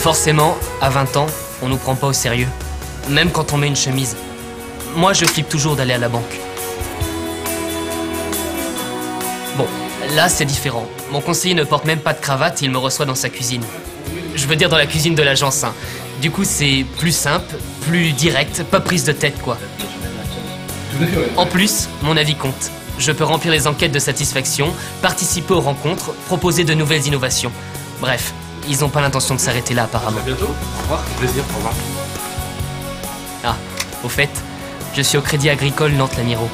Forcément, à 20 ans, on nous prend pas au sérieux. Même quand on met une chemise. Moi, je flippe toujours d'aller à la banque. Bon, là, c'est différent. Mon conseiller ne porte même pas de cravate il me reçoit dans sa cuisine. Je veux dire dans la cuisine de l'agence. hein. Du coup, c'est plus simple, plus direct, pas prise de tête, quoi. En plus, mon avis compte. Je peux remplir les enquêtes de satisfaction, participer aux rencontres, proposer de nouvelles innovations. Bref, ils n'ont pas l'intention de s'arrêter là apparemment. À bientôt. Au revoir. Plaisir. Au revoir. Ah, au fait, je suis au Crédit Agricole Nantes-Lamiro.